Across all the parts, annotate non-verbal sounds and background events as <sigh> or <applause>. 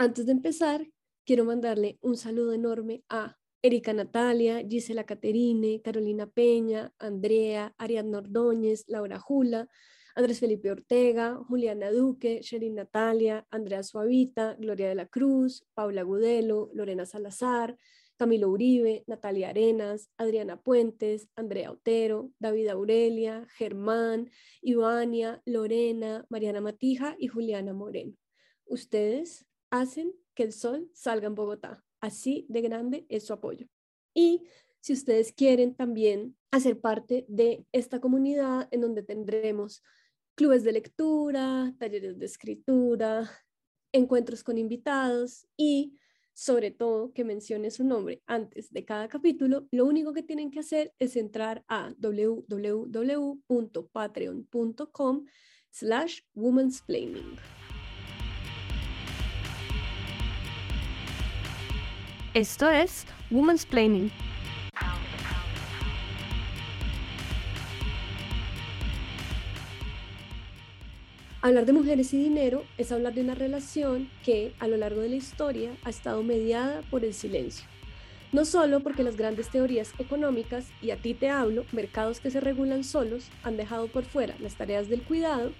Antes de empezar, quiero mandarle un saludo enorme a Erika Natalia, Gisela Caterine, Carolina Peña, Andrea, Ariadna Ordóñez, Laura Jula, Andrés Felipe Ortega, Juliana Duque, Sherin Natalia, Andrea Suavita, Gloria de la Cruz, Paula Gudelo, Lorena Salazar, Camilo Uribe, Natalia Arenas, Adriana Puentes, Andrea Otero, David Aurelia, Germán, Ivania, Lorena, Mariana Matija y Juliana Moreno. Ustedes hacen que el sol salga en Bogotá. Así de grande es su apoyo. Y si ustedes quieren también hacer parte de esta comunidad en donde tendremos clubes de lectura, talleres de escritura, encuentros con invitados y sobre todo que mencione su nombre antes de cada capítulo, lo único que tienen que hacer es entrar a www.patreon.com slash womansplaining. Esto es Womansplaining. Hablar de mujeres y dinero es hablar de una relación que a lo largo de la historia ha estado mediada por el silencio. No solo porque las grandes teorías económicas, y a ti te hablo, mercados que se regulan solos, han dejado por fuera las tareas del cuidado,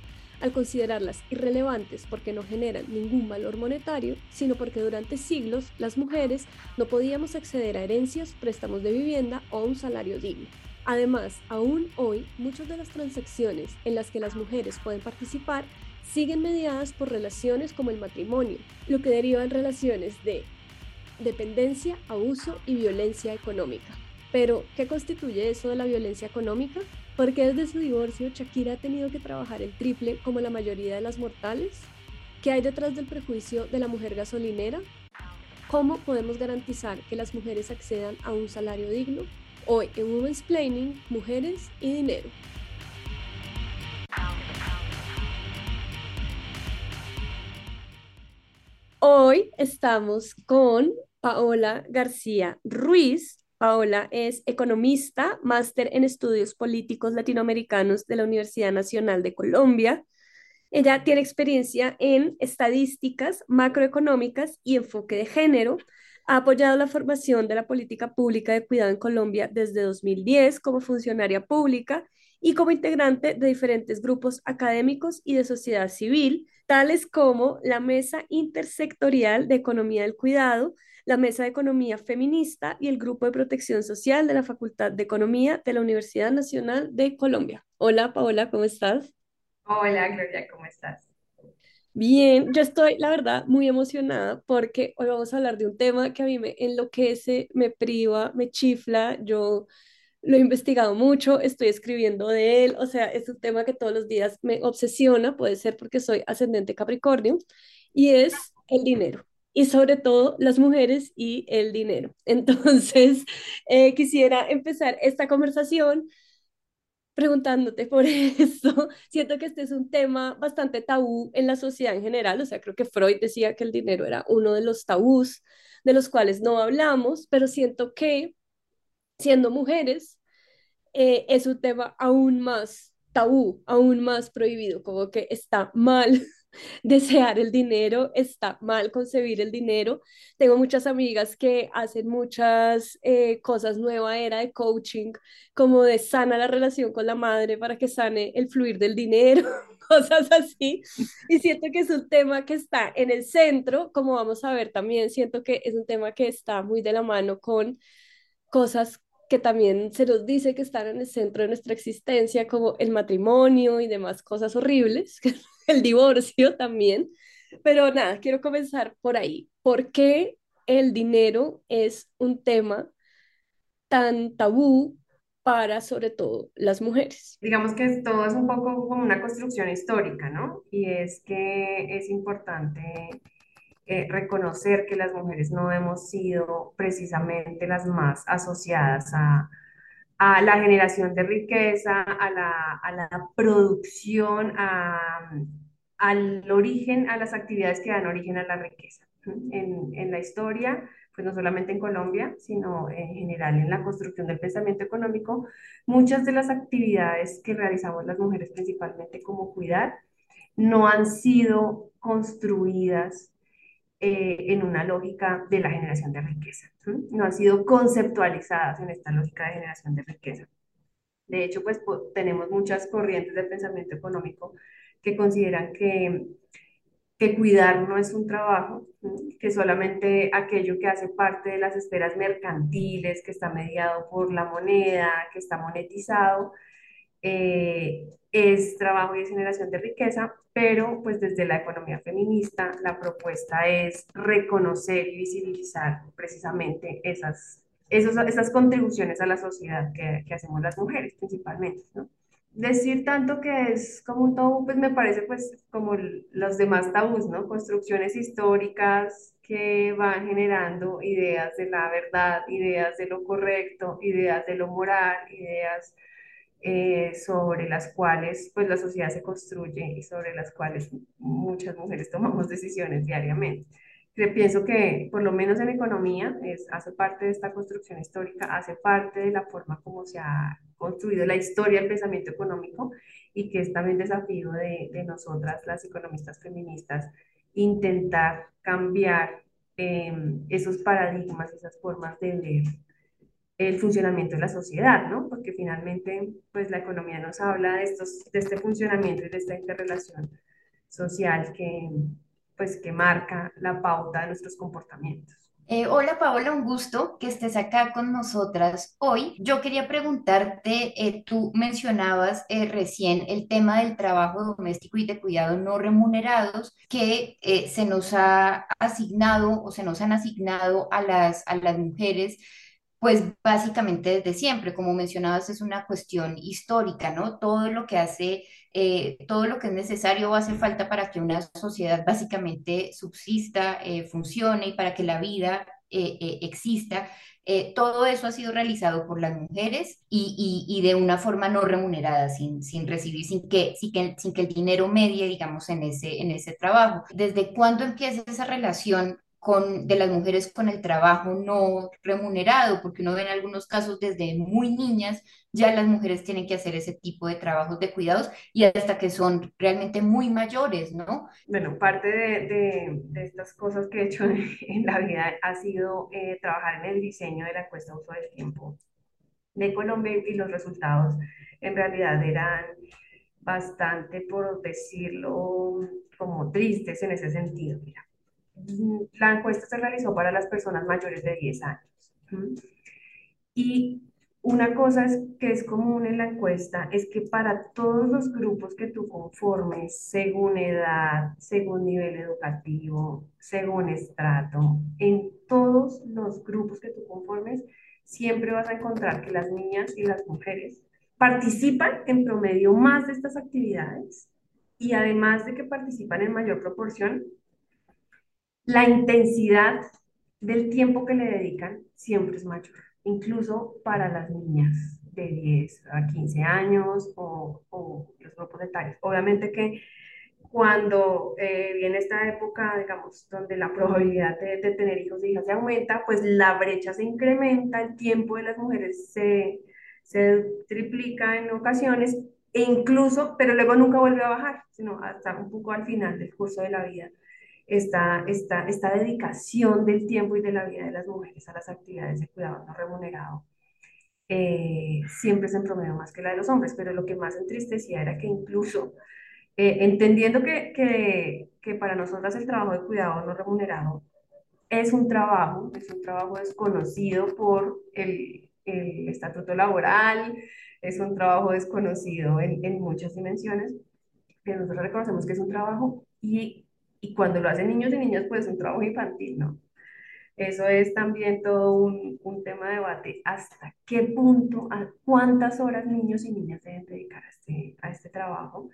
al considerarlas irrelevantes porque no generan ningún valor monetario, sino porque durante siglos las mujeres no podíamos acceder a herencias, préstamos de vivienda o un salario digno. Además, aún hoy, muchas de las transacciones en las que las mujeres pueden participar siguen mediadas por relaciones como el matrimonio, lo que deriva en relaciones de dependencia, abuso y violencia económica. Pero, ¿qué constituye eso de la violencia económica? Porque desde su divorcio Shakira ha tenido que trabajar el triple como la mayoría de las mortales? ¿Qué hay detrás del prejuicio de la mujer gasolinera? ¿Cómo podemos garantizar que las mujeres accedan a un salario digno? Hoy en Women's Planning, Mujeres y Dinero. Hoy estamos con Paola García Ruiz. Paola es economista, máster en estudios políticos latinoamericanos de la Universidad Nacional de Colombia. Ella tiene experiencia en estadísticas macroeconómicas y enfoque de género, ha apoyado la formación de la política pública de cuidado en Colombia desde 2010 como funcionaria pública y como integrante de diferentes grupos académicos y de sociedad civil, tales como la Mesa Intersectorial de Economía del Cuidado, la Mesa de Economía Feminista y el Grupo de Protección Social de la Facultad de Economía de la Universidad Nacional de Colombia. Hola, Paola, ¿cómo estás? Hola, Gloria, ¿cómo estás? Bien, yo estoy, la verdad, muy emocionada porque hoy vamos a hablar de un tema que a mí me enloquece, me priva, me chifla. Yo lo he investigado mucho, estoy escribiendo de él, o sea, es un tema que todos los días me obsesiona, puede ser porque soy ascendente Capricornio, y es el dinero. Y sobre todo las mujeres y el dinero. <laughs> Entonces, eh, quisiera empezar esta conversación preguntándote por <laughs> eso. Siento que este es un tema bastante tabú en la sociedad en general, o sea, creo que Freud decía que el dinero era uno de los tabús de los cuales no hablamos, pero siento que siendo mujeres eh, es un tema aún más tabú, aún más prohibido, como que está mal <laughs> <laughs> desear el dinero, está mal concebir el dinero. Tengo muchas amigas que hacen muchas eh, cosas nueva era de coaching, como de sana la relación con la madre para que sane el fluir del dinero, <laughs> cosas así. Y siento que es un tema que está en el centro, como vamos a ver también, siento que es un tema que está muy de la mano con cosas que también se nos dice que están en el centro de nuestra existencia, como el matrimonio y demás cosas horribles, <laughs> el divorcio también. Pero nada, quiero comenzar por ahí. ¿Por qué el dinero es un tema tan tabú para sobre todo las mujeres? Digamos que todo es un poco como una construcción histórica, ¿no? Y es que es importante eh, reconocer que las mujeres no hemos sido precisamente las más asociadas a, a la generación de riqueza, a la, a la producción, a, al origen, a las actividades que dan origen a la riqueza. En, en, la historia, pues no solamente en Colombia, sino en general en la construcción del pensamiento económico, muchas de las actividades que realizamos las mujeres, principalmente como cuidar, no han sido construidas eh, en una lógica de la generación de riqueza. No han sido conceptualizadas en esta lógica de generación de riqueza. De hecho, pues tenemos muchas corrientes de pensamiento económico que consideran que, que cuidar no es un trabajo, que solamente aquello que hace parte de las esferas mercantiles, que está mediado por la moneda, que está monetizado, eh, es trabajo y generación de riqueza, pero pues desde la economía feminista la propuesta es reconocer y visibilizar precisamente esas, esas contribuciones a la sociedad que, que hacemos las mujeres principalmente. Decir tanto que es como un tabú, pues me parece pues como los demás tabús, ¿no? Construcciones históricas que van generando ideas de la verdad, ideas de lo correcto, ideas de lo moral, ideas eh, sobre las cuales pues la sociedad se construye y sobre las cuales muchas mujeres tomamos decisiones diariamente. Pienso que por lo menos en economía es, hace parte de esta construcción histórica, hace parte de la forma como se ha construido la historia del pensamiento económico y que es también desafío de, de nosotras, las economistas feministas, intentar cambiar eh, esos paradigmas, esas formas de ver el funcionamiento de la sociedad, ¿no? Porque finalmente, pues la economía nos habla de, estos, de este funcionamiento y de esta interrelación social que, pues, que marca la pauta de nuestros comportamientos. Eh, hola Paola, un gusto que estés acá con nosotras hoy. Yo quería preguntarte, eh, tú mencionabas eh, recién el tema del trabajo doméstico y de cuidado no remunerados que se nos ha asignado o se nos han asignado a las, a las mujeres pues básicamente desde siempre, como mencionabas, es una cuestión histórica, ¿no? Todo lo que hace, eh, todo lo que es necesario o hace falta para que una sociedad básicamente subsista, eh, funcione y para que la vida eh, exista. todo eso ha sido realizado por las mujeres y, de una forma no remunerada, sin, recibir, sin que, sin, que, sin que el dinero medie, digamos, en ese, en ese trabajo. ¿Desde cuándo empieza esa relación con, de las mujeres con el trabajo no remunerado, porque uno ve en algunos casos desde muy niñas, ya las mujeres tienen que hacer ese tipo de trabajos de cuidados y hasta que son realmente muy mayores, ¿no? Bueno, parte de, de, estas cosas que he hecho <laughs> en, la vida ha sido eh, trabajar en el diseño de la encuesta uso del tiempo de Colombia y los resultados en realidad eran bastante, por decirlo, como tristes en ese sentido. Mira, la encuesta se realizó para las personas mayores de 10 años. Y una cosa es, que es común en la encuesta es que para todos los grupos que tú conformes, según edad, según nivel educativo, según estrato, en todos los grupos que tú conformes, siempre vas a encontrar que las niñas y las mujeres participan en promedio más de estas actividades y además de que participan en mayor proporción, la intensidad del tiempo que le dedican siempre es mayor, incluso para las niñas de 10 a 15 años o, los grupos etarios. Obviamente que cuando eh, viene esta época, digamos, donde la probabilidad de, tener hijos e hijas se aumenta, pues la brecha se incrementa, el tiempo de las mujeres se, se triplica en ocasiones, e incluso, pero luego nunca vuelve a bajar, sino hasta un poco al final del curso de la vida esta, esta, esta dedicación del tiempo y de la vida de las mujeres a las actividades de cuidado no remunerado eh, siempre es en promedio más que la de los hombres, pero lo que más entristecía era que incluso eh, entendiendo que, que, que, para nosotras el trabajo de cuidado no remunerado es un trabajo, es un trabajo desconocido por el, el estatuto laboral, es un trabajo desconocido en, en muchas dimensiones, que nosotros reconocemos que es un trabajo y y cuando lo hacen niños y niñas, pues es un trabajo infantil, ¿no? Eso es también todo un, un, tema de debate. ¿Hasta qué punto, a cuántas horas niños y niñas deben dedicar a este, a este trabajo?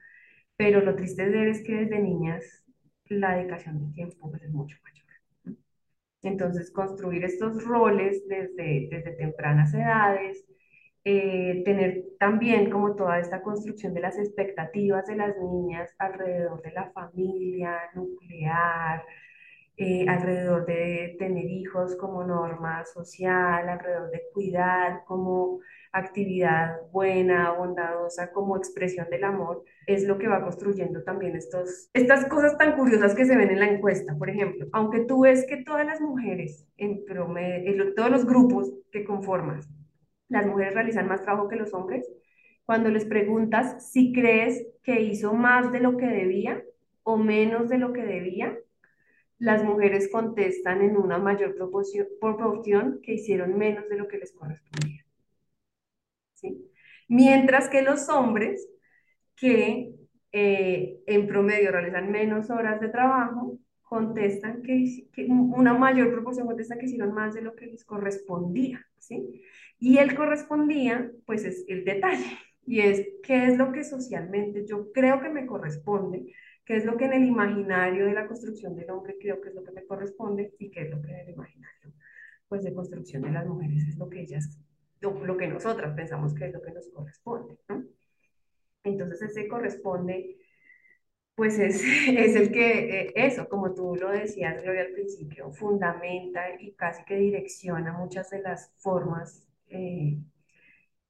Pero lo triste de ver es que desde niñas la dedicación de tiempo pues, es mucho mayor. Entonces, construir estos roles desde, desde tempranas edades, eh, tener también como toda esta construcción de las expectativas de las niñas alrededor de la familia nuclear, eh, alrededor de tener hijos como norma social, alrededor de cuidar como actividad buena, bondadosa, como expresión del amor, es lo que va construyendo también estos, estas cosas tan curiosas que se ven en la encuesta. Por ejemplo, aunque tú ves que todas las mujeres, en promedio, en todos los grupos que conformas, las mujeres realizan más trabajo que los hombres, cuando les preguntas si crees que hizo más de lo que debía o menos de lo que debía, las mujeres contestan en una mayor proporción, que hicieron menos de lo que les correspondía. Mientras que los hombres que eh, en promedio realizan menos horas de trabajo, contestan que, que, una mayor proporción contesta que hicieron más de lo que les correspondía, ¿sí? Y el correspondía, pues es el detalle, y es qué es lo que socialmente yo creo que me corresponde, qué es lo que en el imaginario de la construcción del hombre creo que es lo que me corresponde y qué es lo que en el imaginario pues de construcción de las mujeres es lo que ellas, lo, lo que nosotras pensamos que es lo que nos corresponde, ¿no? Entonces ese corresponde, pues es, <laughs> es el que, eh, eso, como tú lo decías, Gloria, al principio, fundamenta y casi que direcciona muchas de las formas eh,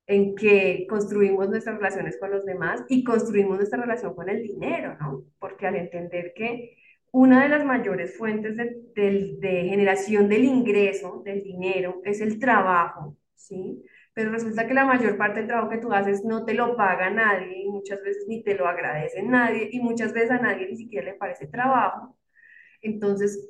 en que construimos nuestras relaciones con los demás y construimos nuestra relación con el dinero, ¿no? Porque al entender que una de las mayores fuentes de, de, de generación del ingreso, del dinero, es el trabajo, ¿sí? Pero resulta que la mayor parte del trabajo que tú haces no te lo paga nadie y muchas veces ni te lo agradece nadie y muchas veces a nadie ni siquiera le parece trabajo. Entonces,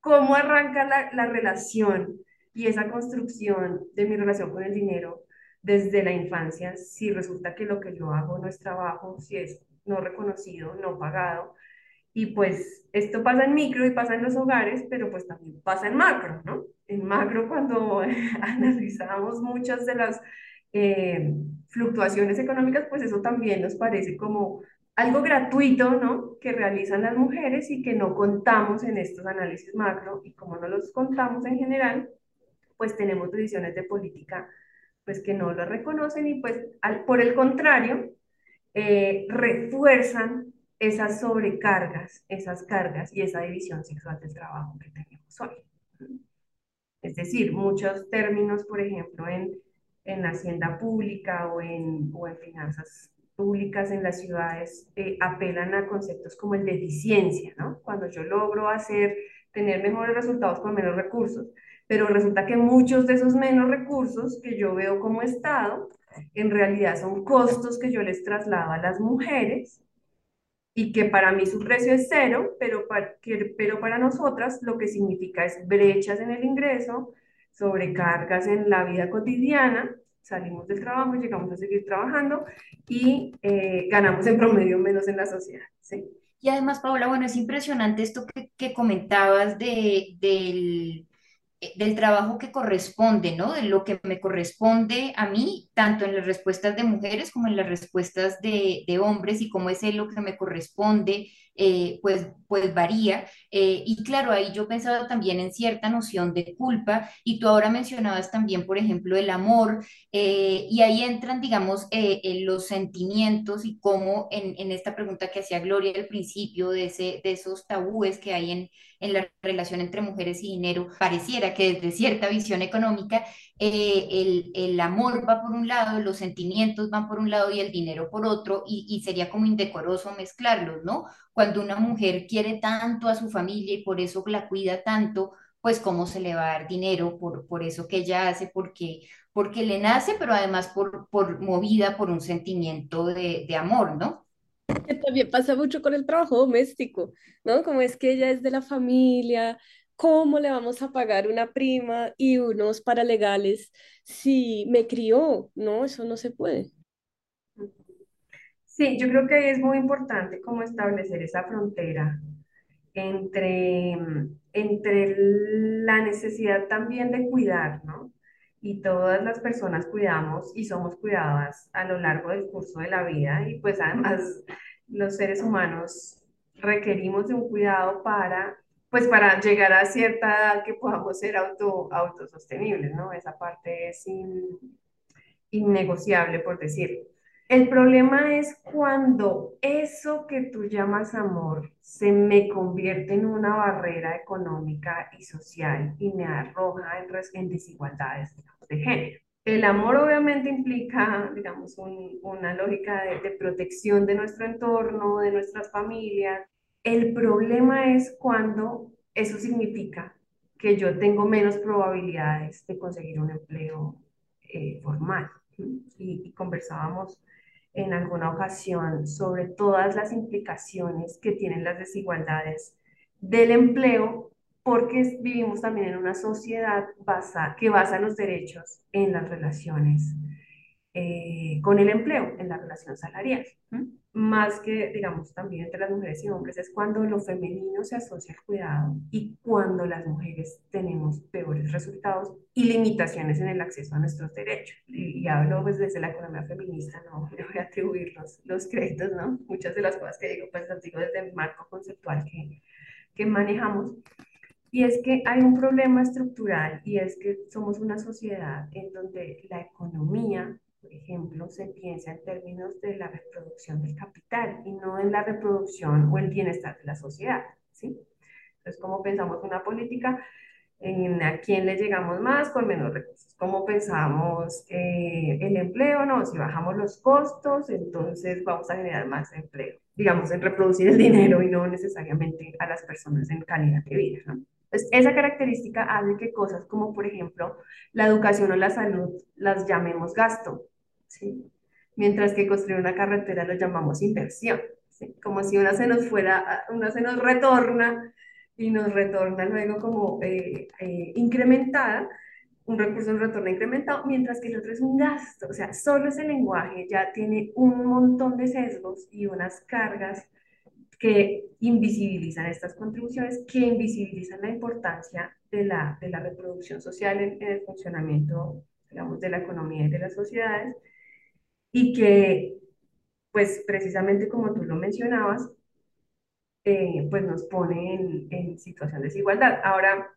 ¿cómo arranca la, la relación y esa construcción de mi relación con el dinero desde la infancia si resulta que lo que yo hago no es trabajo, si es no reconocido, no pagado? Y pues esto pasa en micro y pasa en los hogares, pero pues también pasa en macro, ¿no? En macro, cuando <laughs> analizamos muchas de las eh, fluctuaciones económicas, pues eso también nos parece como algo gratuito, ¿no? Que realizan las mujeres y que no contamos en estos análisis macro y como no los contamos en general, pues tenemos decisiones de política pues que no lo reconocen y pues al, por el contrario, eh, refuerzan esas sobrecargas, esas cargas y esa división sexual del trabajo que tenemos hoy. Es decir, muchos términos, por ejemplo, en, en hacienda pública o en, o en finanzas públicas en las ciudades eh, apelan a conceptos como el de eficiencia, ¿no? Cuando yo logro hacer, tener mejores resultados con menos recursos, pero resulta que muchos de esos menos recursos que yo veo como Estado, en realidad son costos que yo les traslado a las mujeres y que para mí su precio es cero, pero para, que, pero para nosotras lo que significa es brechas en el ingreso, sobrecargas en la vida cotidiana, salimos del trabajo, llegamos a seguir trabajando y eh, ganamos en promedio menos en la sociedad. ¿sí? Y además, Paola, bueno, es impresionante esto que, que comentabas de, del del trabajo que corresponde, ¿no? De lo que me corresponde a mí, tanto en las respuestas de mujeres como en las respuestas de, de hombres y cómo es lo que me corresponde, eh, pues, pues varía. Eh, y claro, ahí yo pensaba también en cierta noción de culpa y tú ahora mencionabas también, por ejemplo, el amor y ahí entran, digamos, los sentimientos y cómo en, en, esta pregunta que hacía Gloria al principio de, ese, de esos tabúes que hay en, en la relación entre mujeres y dinero, pareciera que desde cierta visión económica eh, el, el, amor va por un lado, los sentimientos van por un lado y el dinero por otro, y, y, sería como indecoroso mezclarlos, ¿no? Cuando una mujer quiere tanto a su familia y por eso la cuida tanto, pues cómo se le va a dar dinero por, por eso que ella hace, porque, porque le nace, pero además por, por movida por un sentimiento de, de amor, ¿no? También pasa mucho con el trabajo doméstico, ¿no? Como es que ella es de la familia, ¿cómo le vamos a pagar una prima y unos paralegales si me crió? No, eso no se puede. Sí, yo creo que es muy importante como establecer esa frontera entre, entre la necesidad también de cuidar, ¿no? Y todas las personas cuidamos y somos cuidadas a lo largo del curso de la vida y pues además los seres humanos requerimos de un cuidado para pues para llegar a cierta edad que podamos ser auto, autosostenibles, ¿no? Esa parte es in, innegociable, por decirlo. El problema es cuando eso que tú llamas amor se me convierte en una barrera económica y social y me arroja en, desigualdades, de género. El amor obviamente implica, digamos, un- una lógica de, de protección de nuestro entorno, de nuestras familias. El problema es cuando eso significa que yo tengo menos probabilidades de conseguir un empleo eh, formal. Y, conversábamos en alguna ocasión sobre todas las implicaciones que tienen las desigualdades del empleo, porque vivimos también en una sociedad que basa los derechos en las relaciones eh, con el empleo, en la relación salarial. ¿m? Más que, digamos, también entre las mujeres y hombres, es cuando lo femenino se asocia al cuidado y cuando las mujeres tenemos peores resultados y limitaciones en el acceso a nuestros derechos. Y, y hablo pues desde la economía feminista, no le voy a atribuir los, los créditos, ¿no? Muchas de las cosas que digo, pues las digo desde el marco conceptual que, que manejamos. Y es que hay un problema estructural y es que somos una sociedad en donde la economía, por ejemplo, se piensa en términos de la reproducción del capital y no en la reproducción o el bienestar de la sociedad, ¿sí? Entonces, ¿cómo pensamos una política? En a quién le llegamos más con menos recursos. ¿Cómo pensamos eh, el empleo? No, si bajamos los costos, entonces vamos a generar más empleo. Digamos, en reproducir el dinero y no necesariamente a las personas en calidad de vida, ¿no? Entonces, esa característica hace que cosas como, por ejemplo, la educación o la salud las llamemos gasto, ¿sí? Mientras que construir una carretera lo llamamos inversión, ¿sí? Como si una se nos fuera, una se nos retorna y nos retorna luego como eh, eh, incrementada, un recurso nos retorna incrementado, mientras que el otro es un gasto. O sea, solo ese lenguaje ya tiene un montón de sesgos y unas cargas que invisibilizan estas contribuciones, que invisibilizan la importancia de la, de la reproducción social en, en el funcionamiento, digamos, de la economía y de las sociedades, y que, pues, precisamente como tú lo mencionabas, eh, pues nos pone en, en situación de desigualdad. Ahora,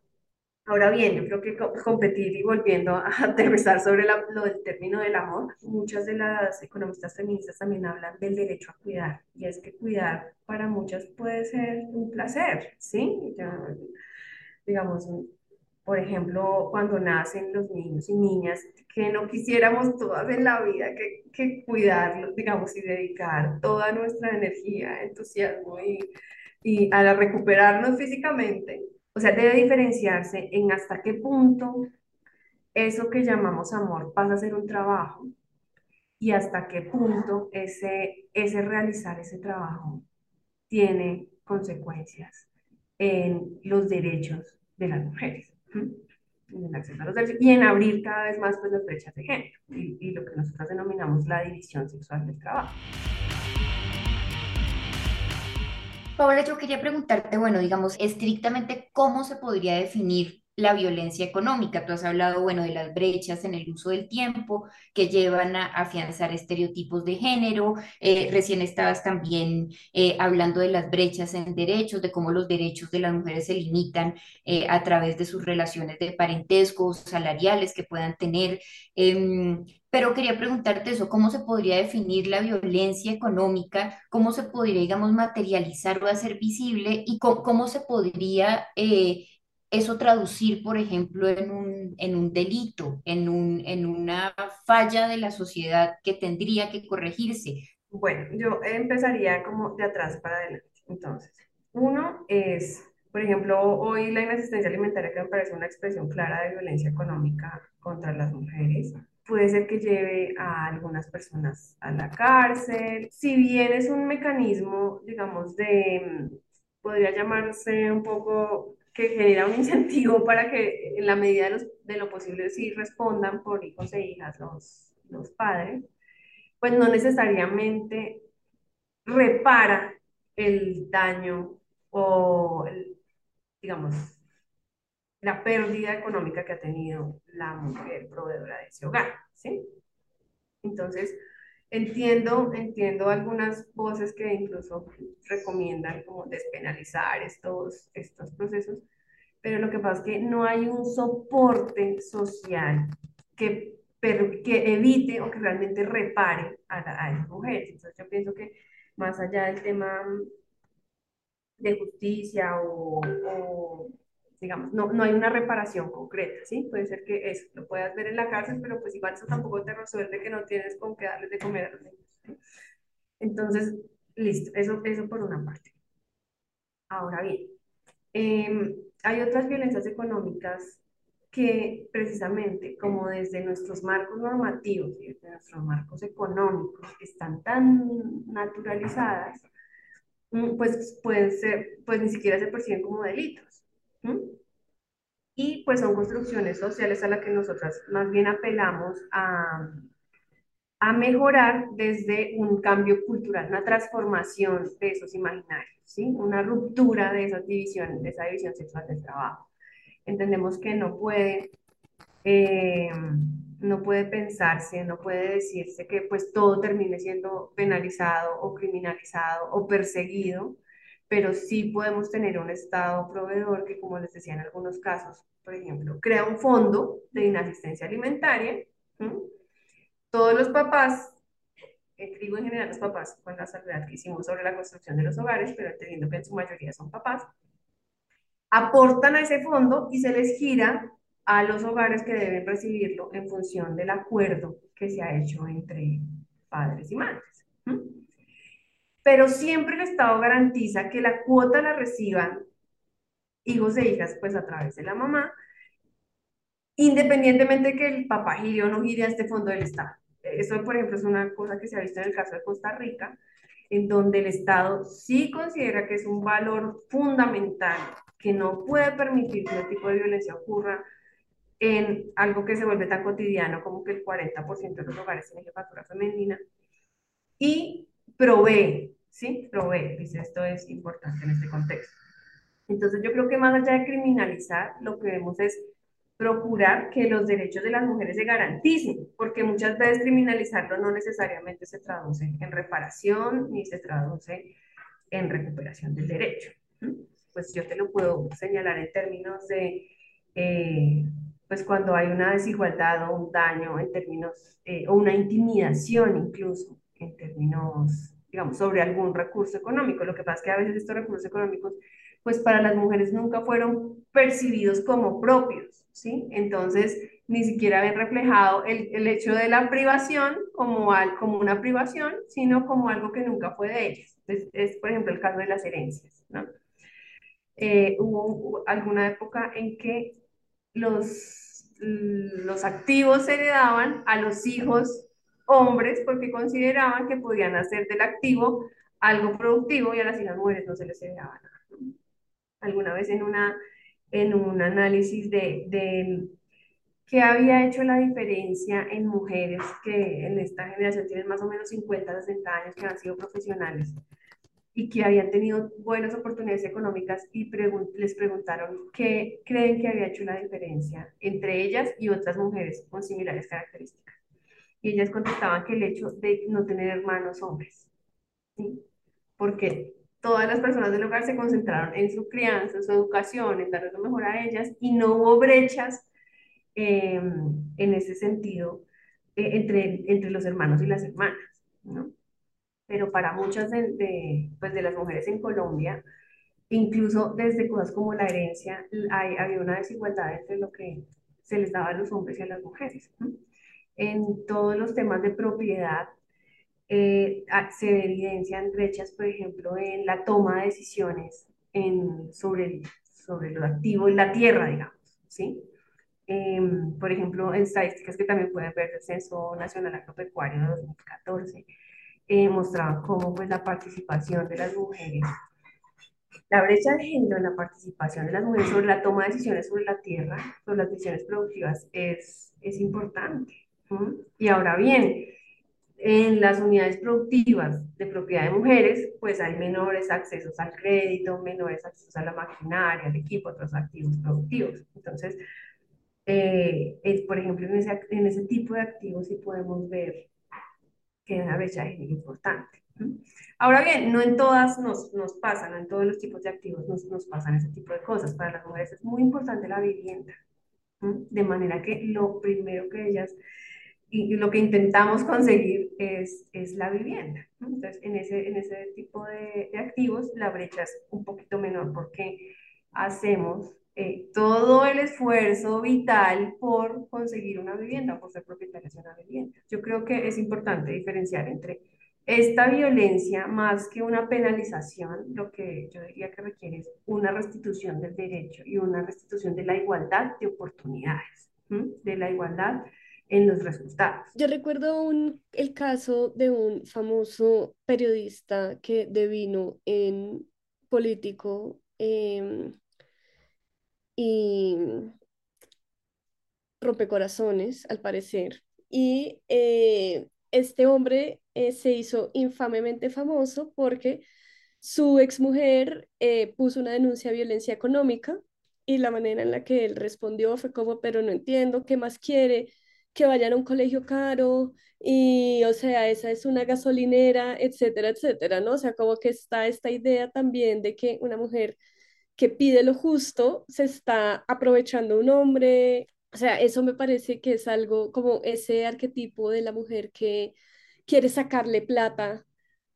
Ahora bien, yo creo que co- competir y volviendo a <laughs> aterrizar sobre lo del término del amor, muchas de las economistas feministas también hablan del derecho a cuidar, y es que cuidar para muchas puede ser un placer, ¿sí? Ya, digamos, por ejemplo, cuando nacen los niños y niñas, que no quisiéramos todas en la vida que, que cuidarlos, digamos, y dedicar toda nuestra energía, entusiasmo y, y a recuperarnos físicamente. O sea, debe diferenciarse en hasta qué punto eso que llamamos amor pasa a ser un trabajo y hasta qué punto ese, ese realizar ese trabajo tiene consecuencias en los derechos de las mujeres. En el acceso a los derechos y en abrir cada vez más pues, las brechas de género y, y lo que nosotros denominamos la división sexual del trabajo. Paola, yo quería preguntarte, bueno, digamos, estrictamente, ¿cómo se podría definir la violencia económica? Tú has hablado, bueno, de las brechas en el uso del tiempo que llevan a afianzar estereotipos de género. Eh, recién estabas también eh, hablando de las brechas en derechos, de cómo los derechos de las mujeres se limitan eh, a través de sus relaciones de parentesco, salariales que puedan tener. Em, pero quería preguntarte eso, ¿cómo se podría definir la violencia económica? ¿Cómo se podría, digamos, materializar o hacer visible? ¿Y cómo, se podría eh, eso traducir, por ejemplo, en un, en un delito, en un, en una falla de la sociedad que tendría que corregirse? Bueno, yo empezaría como de atrás para adelante. Entonces, uno es, por ejemplo, hoy la inasistencia alimentaria, que me parece una expresión clara de violencia económica contra las mujeres, puede ser que lleve a algunas personas a la cárcel. Si bien es un mecanismo, digamos, de, mm, podría llamarse un poco que genera un incentivo para que en la medida de, los- de lo posible sí respondan por hijos e hijas los, los padres pues no necesariamente repara el daño o, el- digamos, la pérdida económica que ha tenido la mujer proveedora de ese hogar, ¿sí? Entonces, entiendo, entiendo algunas voces que incluso recomiendan como despenalizar estos, estos procesos, pero lo que pasa es que no hay un soporte social que que evite o que realmente repare a, a esas mujeres. Entonces yo pienso que más allá del tema de justicia o digamos, no, no hay una reparación concreta, ¿sí? Puede ser que eso lo puedas ver en la cárcel, pero pues igual eso tampoco te resuelve que no tienes con qué darles de comer a los niños. Entonces, listo, eso, eso por una parte. Ahora bien, eh, hay otras violencias económicas que precisamente como desde nuestros marcos normativos y desde nuestros marcos económicos están tan naturalizadas, mm, pues pueden ser, pues ni siquiera se perciben como delitos. Y pues son construcciones sociales a las que nosotras más bien apelamos a, a mejorar desde un cambio cultural, una transformación de esos imaginarios, ¿sí? Una ruptura de esa división, de esa división sexual del trabajo. Entendemos que no puede, eh, no puede pensarse, no puede decirse que pues todo termine siendo penalizado o criminalizado o perseguido, pero sí podemos tener un Estado proveedor que, como les decía en algunos casos, por ejemplo, crea un fondo de inasistencia alimentaria. Todos los papás, escribo en general los papás con la salvedad que hicimos sobre la construcción de los hogares, pero entendiendo que en su mayoría son papás, aportan a ese fondo y se les gira a los hogares que deben recibirlo en función del acuerdo que se ha hecho entre padres y madres. Pero siempre el Estado garantiza que la cuota la reciban hijos e hijas, pues a través de la mamá, independientemente de que el papá gire o no gire a este fondo del Estado. Eso, por ejemplo, es una cosa que se ha visto en el caso de Costa Rica, en donde el Estado sí considera que es un valor fundamental que no puede permitir que este tipo de violencia ocurra en algo que se vuelve tan cotidiano como que el 40% de los hogares tienen jefatura femenina y provee, ¿sí? Provee, dice, esto es importante en este contexto. Entonces yo creo que más allá de criminalizar, lo que vemos es procurar que los derechos de las mujeres se garanticen, porque muchas veces criminalizarlo no necesariamente se traduce en reparación ni se traduce en recuperación del derecho pues yo te lo puedo señalar en términos de, eh, pues cuando hay una desigualdad o un daño en términos, eh, o una intimidación incluso, en términos, digamos, sobre algún recurso económico. Lo que pasa es que a veces estos recursos económicos, pues para las mujeres nunca fueron percibidos como propios, ¿sí? Entonces, ni siquiera ven reflejado el, el hecho de la privación como, al, como una privación, sino como algo que nunca fue de ellas. Es, por ejemplo, el caso de las herencias, ¿no? Eh, hubo alguna época en que los, los activos se heredaban a los hijos hombres porque consideraban que podían hacer del activo algo productivo y a las hijas mujeres no se les heredaba nada. Alguna vez en, una, en un análisis de, de qué había hecho la diferencia en mujeres que en esta generación tienen más o menos 50, 60 años que han sido profesionales y que habían tenido buenas oportunidades económicas y les preguntaron qué creen que había hecho la diferencia entre ellas y otras mujeres con similares características. Y ellas contestaban que el hecho de no tener hermanos hombres, ¿sí? porque todas las personas del hogar se concentraron en su crianza, en su educación, en darles lo mejor a ellas y no hubo brechas em, en ese sentido eh, entre, entre los hermanos y las hermanas. ¿no? pero para muchas de, pues de las mujeres en Colombia, incluso desde cosas como la herencia, hay, había una desigualdad entre lo que se les daba a los hombres y a las mujeres. En todos los temas de propiedad, eh, se evidencian brechas, por ejemplo, en la toma de decisiones en, sobre, sobre los activos, la tierra, digamos, ¿sí? Em, por ejemplo, en estadísticas que también pueden ver del Censo Nacional Agropecuario de 2014, eh, mostraban cómo pues la participación de las mujeres, la brecha de género en la participación de las mujeres sobre la toma de decisiones sobre la tierra, sobre las decisiones productivas, es, es importante. Y ahora bien, en las unidades productivas de propiedad de mujeres, pues hay menores accesos al crédito, menores accesos a la maquinaria, al equipo, otros activos productivos. Entonces, eh, por ejemplo, en ese, en ese tipo de activos sí podemos ver que es una brecha de género importante. Ahora bien, no en todas nos, nos pasa, no en todos los tipos de activos nos, nos pasan ese tipo de cosas. Para las mujeres es muy importante la vivienda, de manera que lo primero que ellas y, lo que intentamos conseguir es, es la vivienda. Entonces, en ese, en ese tipo de, de, activos, la brecha es un poquito menor porque hacemos eh, todo el esfuerzo vital por conseguir una vivienda, por ser propietarios de una vivienda. Yo creo que es importante diferenciar entre esta violencia, más que una penalización, lo que yo diría que requiere es una restitución del derecho y una restitución de la igualdad de oportunidades, de la igualdad en los resultados. Yo recuerdo un, el caso de un famoso periodista que devino en político eh, y rompecorazones, al parecer. Y eh, este hombre eh, se hizo infamemente famoso porque su exmujer eh, puso una denuncia de violencia económica y la manera en la que él respondió fue como, pero no entiendo, ¿qué más quiere? Que vayan a un colegio caro y, o sea, esa es una gasolinera, etcétera, etcétera, ¿no? O sea, como que está esta idea también de que una mujer que pide lo justo se está aprovechando un hombre. O sea, eso me parece que es algo como ese arquetipo de la mujer que quiere sacarle plata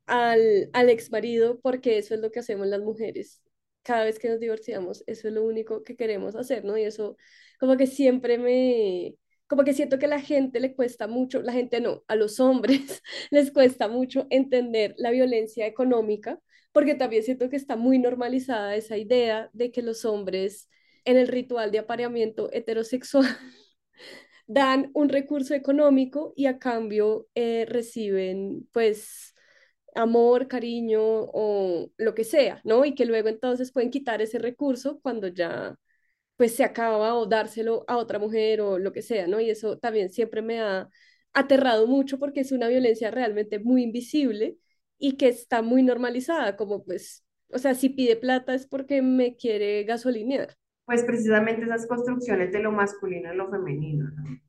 al, al ex marido, porque eso es lo que hacemos las mujeres. Cada vez que nos divorciamos, eso es lo único que queremos hacer, ¿no? Y eso como que siempre me, como que siento que a la gente le cuesta mucho, la gente no, a los hombres <laughs> les cuesta mucho entender la violencia económica, porque también siento que está muy normalizada esa idea de que los hombres en el ritual de apareamiento heterosexual <laughs> dan un recurso económico y a cambio eh, reciben pues amor, cariño o lo que sea, ¿no? Y que luego entonces pueden quitar ese recurso cuando ya pues se acaba o dárselo a otra mujer o lo que sea, ¿no? Y eso también siempre me ha aterrado mucho porque es una violencia realmente muy invisible y que está muy normalizada, como pues, o sea, si pide plata es porque me quiere gasolinear. Pues precisamente esas construcciones de lo masculino y lo femenino, ¿no?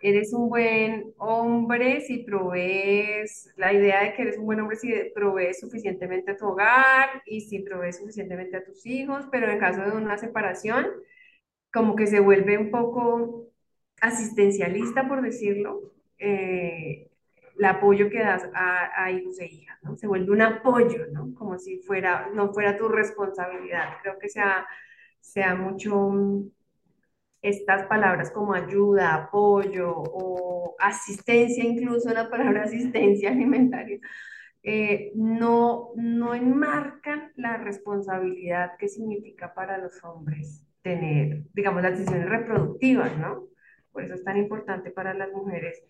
Eres un buen hombre si provees, la idea de que eres un buen hombre si provees suficientemente a tu hogar y si provees suficientemente a tus hijos, pero en caso de una separación, como que se vuelve un poco asistencialista, por decirlo, eh, el apoyo que das a, hijos e hijas, ¿no? Se vuelve un apoyo, ¿no? Como si fuera, no fuera tu responsabilidad. Creo que sea, sea mucho estas palabras como ayuda, apoyo o asistencia, incluso la palabra <laughs> asistencia alimentaria, eh, no, no enmarcan la responsabilidad que significa para los hombres tener, digamos, las decisiones reproductivas, ¿no? Por eso es tan importante para las mujeres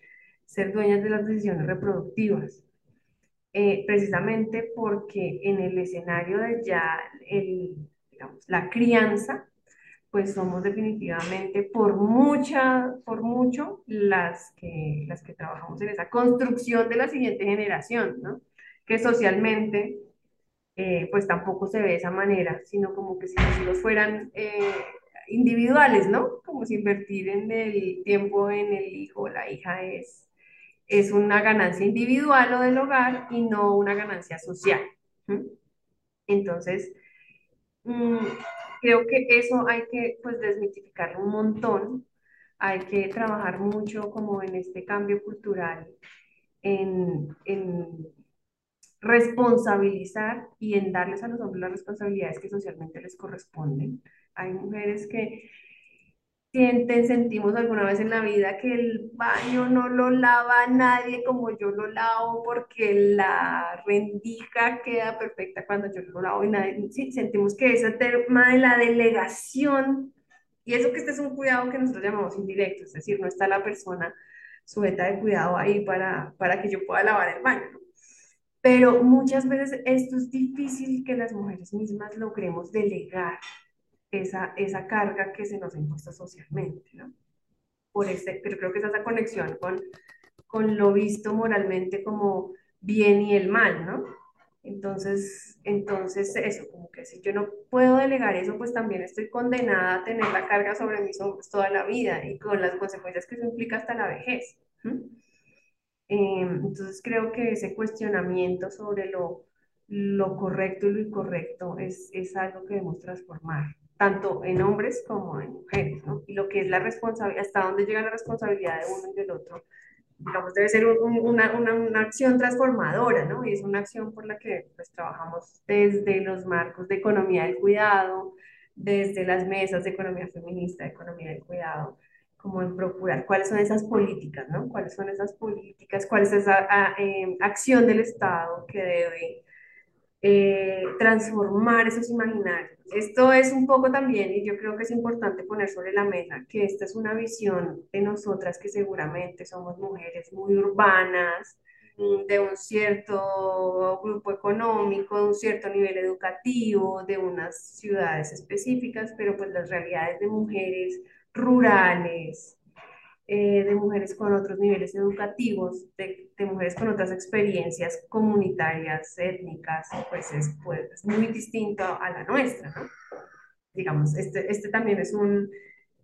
ser dueñas de las decisiones reproductivas. Eh, precisamente porque en el escenario de ya el, digamos, la crianza, pues somos definitivamente por mucha, por mucho las que, las que trabajamos en esa construcción de la siguiente generación, ¿no? Que socialmente, eh, pues tampoco se ve de esa manera, sino como que si los hijos fueran eh, individuales, ¿no? Como si invertir en el tiempo en el hijo o la hija es, es una ganancia individual o del hogar y no una ganancia social. Entonces, mm, creo que eso hay que pues desmitificarlo un montón, hay que trabajar mucho como en este cambio cultural, en, en responsabilizar y en darles a los hombres las responsabilidades que socialmente les corresponden. Hay mujeres que sienten, sentimos alguna vez en la vida que el baño no lo lava nadie como yo lo lavo porque la rendija queda perfecta cuando yo lo lavo y nadie, sí, sentimos que ese tema de la delegación y eso que este es un cuidado que nosotros llamamos indirecto, es decir, no está la persona sujeta de cuidado ahí para, para que yo pueda lavar el baño, Pero muchas veces esto es difícil que las mujeres mismas logremos delegar esa, esa carga que se nos ha impuesto socialmente, ¿no? Por este, pero creo que es esa conexión con, con lo visto moralmente como bien y el mal, ¿no? Entonces, entonces eso, como que si yo no puedo delegar eso, pues también estoy condenada a tener la carga sobre mis hombros toda la vida y con las consecuencias que eso implica hasta la vejez. Em, entonces creo que ese cuestionamiento sobre lo, lo correcto y lo incorrecto es, es algo que debemos transformar tanto en hombres como en mujeres, ¿no? Y lo que es la responsabilidad, hasta dónde llega la responsabilidad de uno y del otro digamos, debe ser una, una, una, acción transformadora, ¿no? Y es una acción por la que pues, trabajamos desde los marcos de economía del cuidado, desde las mesas de economía feminista, de economía del cuidado, como en procurar cuáles son esas políticas, ¿no? Cuáles son esas políticas, cuál es esa a, eh, acción del Estado que debe eh, transformar esos imaginarios. Esto es un poco también, y yo creo que es importante poner sobre la mesa, que esta es una visión de nosotras que seguramente somos mujeres muy urbanas, mm, de un cierto grupo económico, de un cierto nivel educativo, de unas ciudades específicas, pero pues las realidades de mujeres rurales, eh, de mujeres con otros niveles educativos, de, de, mujeres con otras experiencias comunitarias, étnicas, pues es, pues muy distinto a la nuestra, ¿no? Digamos, este, este también es un,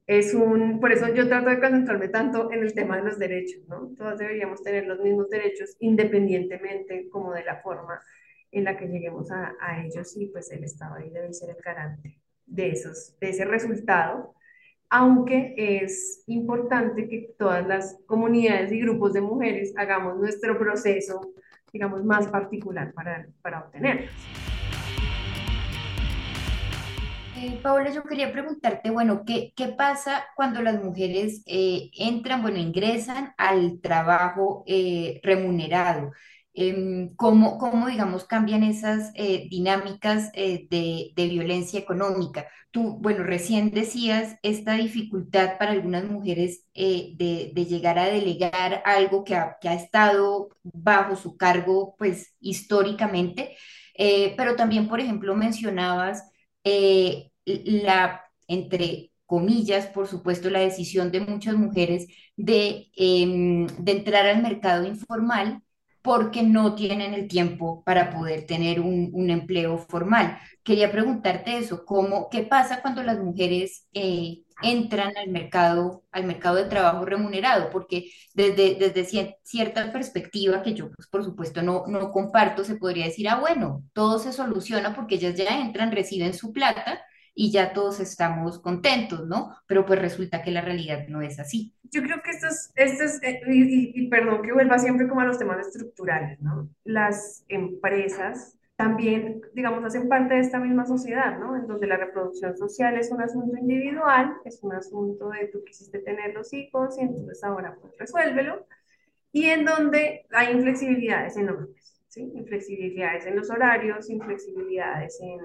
es un, por eso yo trato de concentrarme tanto en el tema de los derechos, ¿no? Todos deberíamos tener los mismos derechos independientemente como de la forma en la que lleguemos a, a ellos y pues el Estado ahí debe ser el garante de, esos, de ese resultado aunque es importante que todas las comunidades y grupos de mujeres hagamos nuestro proceso, digamos, más particular para, para obtenerlos. Eh, Paola, yo quería preguntarte, bueno, ¿qué, qué pasa cuando las mujeres eh, entran, bueno, ingresan al trabajo eh, remunerado? Em, cómo, cómo, digamos, cambian esas eh, dinámicas eh, de, violencia económica. Tú, bueno, recién decías esta dificultad para algunas mujeres eh, de, llegar a delegar algo que ha, estado bajo su cargo, pues, históricamente, pero también, por ejemplo, mencionabas la, entre comillas, por supuesto, la decisión de muchas mujeres de, em, de entrar al mercado informal porque no tienen el tiempo para poder tener un, empleo formal. Quería preguntarte eso, ¿cómo, ¿qué pasa cuando las mujeres eh, entran al mercado, al mercado de trabajo remunerado? Porque desde, cierta perspectiva, que yo pues, por supuesto no comparto, se podría decir, ah, bueno, todo se soluciona porque ellas ya entran, reciben su plata y ya todos estamos contentos, ¿no? Pero pues resulta que la realidad no es así. Yo creo que esto es, esto es eh, y, y, perdón que vuelva siempre como a los temas estructurales, ¿no? Las empresas también, digamos, hacen parte de esta misma sociedad, ¿no? En donde la reproducción social es un asunto individual, es un asunto de tú quisiste tener los hijos y entonces ahora pues resuélvelo, y en donde hay inflexibilidades enormes, ¿sí? Inflexibilidades en los horarios, inflexibilidades en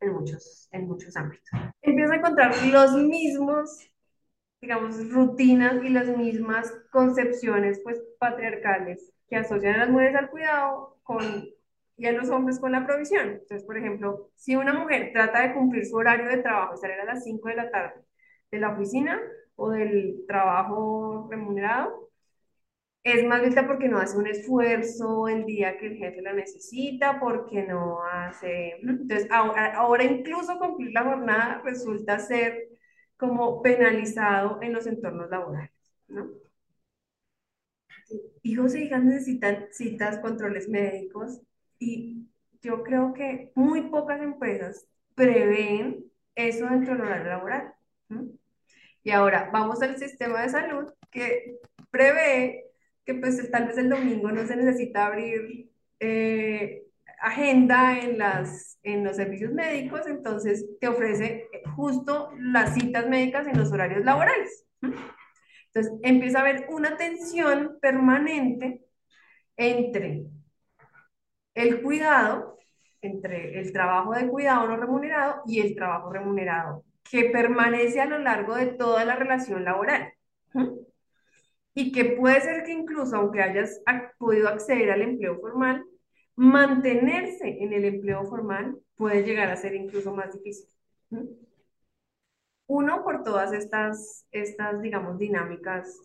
en muchos, en muchos ámbitos. Empieza a encontrar los mismos, digamos, rutinas y las mismas concepciones, pues, patriarcales que asocian a las mujeres al cuidado con, y a los hombres con la provisión. Entonces, por ejemplo, si una mujer trata de cumplir su horario de trabajo, salir a las 5 de la tarde de la oficina o del trabajo remunerado, es más lenta porque no hace un esfuerzo el día que el jefe la necesita, porque no hace... Entonces, ahora, ahora incluso cumplir la jornada resulta ser como penalizado en los entornos laborales, ¿no? Hijos e hijas necesitan citas, controles médicos y yo creo que muy pocas empresas prevén eso dentro del horario laboral. ¿no? Y ahora vamos al sistema de salud que prevé pues tal vez el domingo no se necesita abrir eh, agenda en, las, en los servicios médicos, entonces te ofrece justo las citas médicas en los horarios laborales. Entonces empieza a haber una tensión permanente entre el cuidado, entre el trabajo de cuidado no remunerado y el trabajo remunerado, que permanece a lo largo de toda la relación laboral y que puede ser que incluso aunque hayas podido acceder al empleo formal, mantenerse en el empleo formal puede llegar a ser incluso más difícil. Uno, por todas estas, estas, digamos, dinámicas,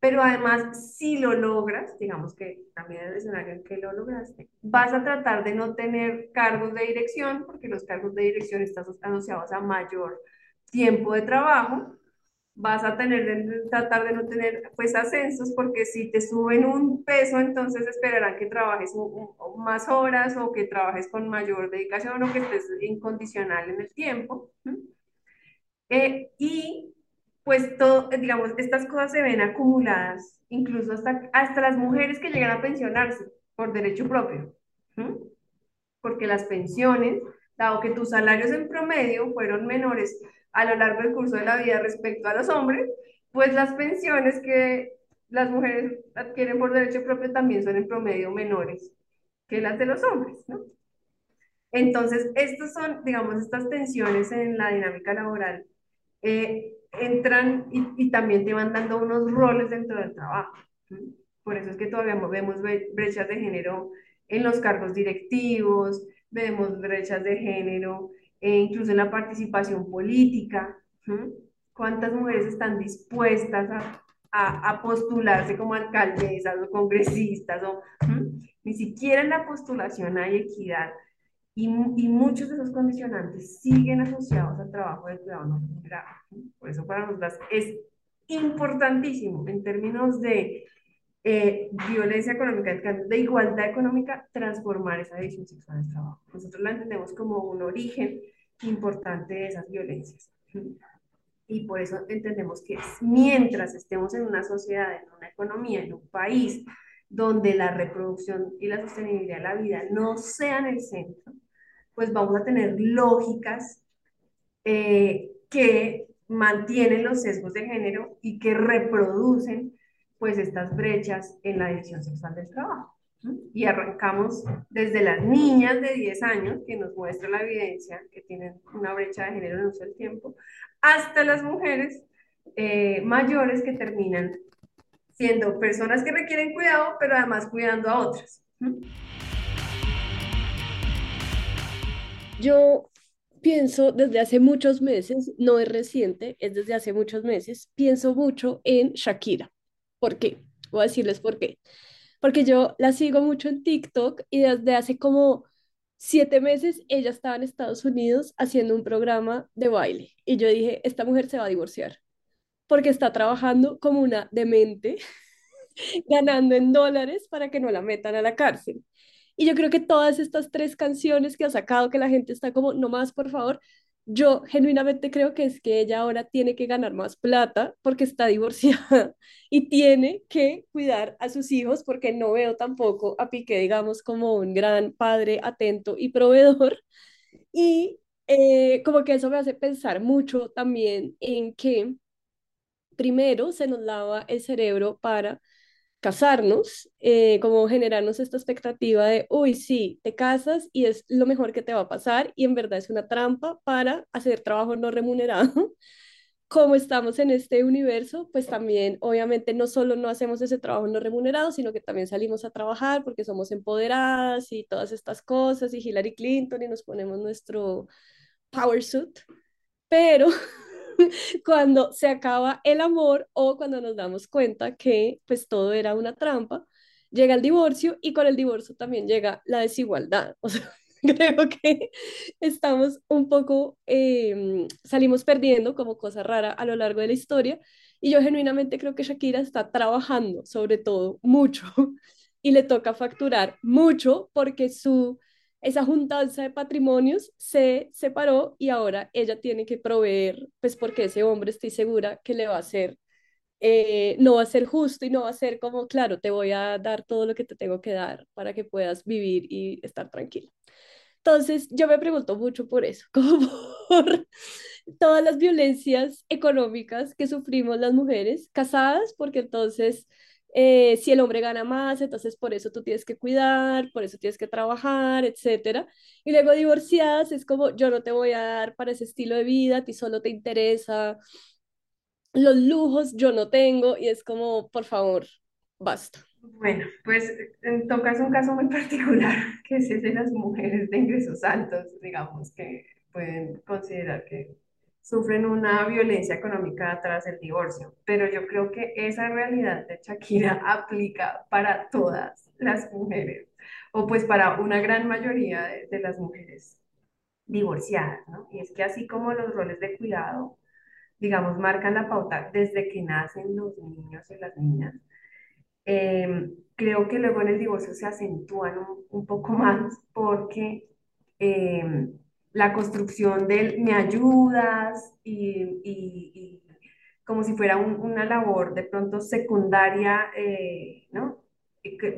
pero además, si lo logras, digamos que también el escenario en que lo lograste, vas a tratar de no tener cargos de dirección, porque los cargos de dirección están asociados a mayor tiempo de trabajo, vas a tener tratar de no tener pues ascensos porque si te suben un peso entonces esperarán que trabajes más horas o que trabajes con mayor dedicación o que estés incondicional en el tiempo. Eh, y pues todo, digamos, estas cosas se ven acumuladas, incluso hasta, hasta las mujeres que llegan a pensionarse por derecho propio, porque las pensiones, dado que tus salarios en promedio fueron menores a lo largo del curso de la vida respecto a los hombres, pues las pensiones que las mujeres adquieren por derecho propio también son en promedio menores que las de los hombres, ¿no? Entonces, estas son, digamos, estas tensiones en la dinámica laboral eh, entran y, también te van dando unos roles dentro del trabajo. Por eso es que todavía vemos brechas de género en los cargos directivos, vemos brechas de género e incluso en la participación política. ¿Cuántas mujeres están dispuestas a, a, postularse como alcaldesas o congresistas? O, Ni siquiera en la postulación hay equidad. Y, y, muchos de esos condicionantes siguen asociados al trabajo de cuidado no remunerado. Por eso para nosotras es importantísimo en términos de eh, violencia económica, de igualdad económica, transformar esa división sexual del trabajo. Nosotros la entendemos como un origen importante de esas violencias. Y por eso entendemos que mientras estemos en una sociedad, en una economía, en un país donde la reproducción y la sostenibilidad de la vida no sean el centro, pues vamos a tener lógicas eh, que mantienen los sesgos de género y que reproducen pues estas brechas en la división sexual del trabajo. Y arrancamos desde las niñas de 10 años, que nos muestra la evidencia que tienen una brecha de género en uso del tiempo, hasta las mujeres eh, mayores que terminan siendo personas que requieren cuidado, pero además cuidando a otras. Yo pienso desde hace muchos meses, no es reciente, es desde hace muchos meses, pienso mucho en Shakira. ¿Por qué? Voy a decirles por qué. Porque yo la sigo mucho en TikTok y desde hace como siete meses ella estaba en Estados Unidos haciendo un programa de baile. Y yo dije, esta mujer se va a divorciar porque está trabajando como una demente, <laughs> ganando en dólares para que no la metan a la cárcel. Y yo creo que todas estas tres canciones que ha sacado, que la gente está como, no más, por favor, yo genuinamente creo que es que ella ahora tiene que ganar más plata porque está divorciada <laughs> y tiene que cuidar a sus hijos porque no veo tampoco a Piqué, digamos, como un gran padre atento y proveedor. <laughs> Y eh, como que eso me hace pensar mucho también en que primero se nos lava el cerebro para casarnos, eh, como generarnos esta expectativa de, uy, sí, te casas y es lo mejor que te va a pasar y en verdad es una trampa para hacer trabajo no remunerado. <laughs> Como estamos en este universo, pues también obviamente no solo no hacemos ese trabajo no remunerado, sino que también salimos a trabajar porque somos empoderadas y todas estas cosas y Hillary Clinton y nos ponemos nuestro power suit. Pero <laughs> <laughs> cuando se acaba el amor o cuando nos damos cuenta que pues todo era una trampa, llega el divorcio y con el divorcio también llega la desigualdad. <laughs> O sea, creo que estamos un poco, em, salimos perdiendo como cosa rara a lo largo de la historia y yo genuinamente creo que Shakira está trabajando sobre todo mucho <laughs> y le toca facturar mucho porque su esa juntanza de patrimonios se separó y ahora ella tiene que proveer, pues porque ese hombre estoy segura que le va a hacer, eh, no va a ser justo y no va a ser como, claro, te voy a dar todo lo que te tengo que dar para que puedas vivir y estar tranquila. Entonces, yo me pregunto mucho por eso, <laughs> como por todas las violencias económicas que sufrimos las mujeres casadas, porque entonces eh, si el hombre gana más, entonces por eso tú tienes que cuidar, por eso tienes que trabajar, etcétera. Y luego divorciadas es como yo no te voy a dar para ese estilo de vida, a ti solo te interesa los lujos, yo no tengo y es como, por favor, basta. Bueno, pues tocas un caso muy particular, que es el de las mujeres de ingresos altos, digamos, que pueden considerar que sufren una violencia económica tras el divorcio, pero yo creo que esa realidad de Shakira <laughs> aplica para todas las mujeres, o pues para una gran mayoría de, las mujeres divorciadas, ¿no? Y es que así como los roles de cuidado, digamos, marcan la pauta desde que nacen los niños y las niñas, em, creo que luego en el divorcio se acentúan un, poco <laughs> más porque em, la construcción del me ayudas y, como si fuera un- una labor de pronto secundaria, eh, ¿no? Que,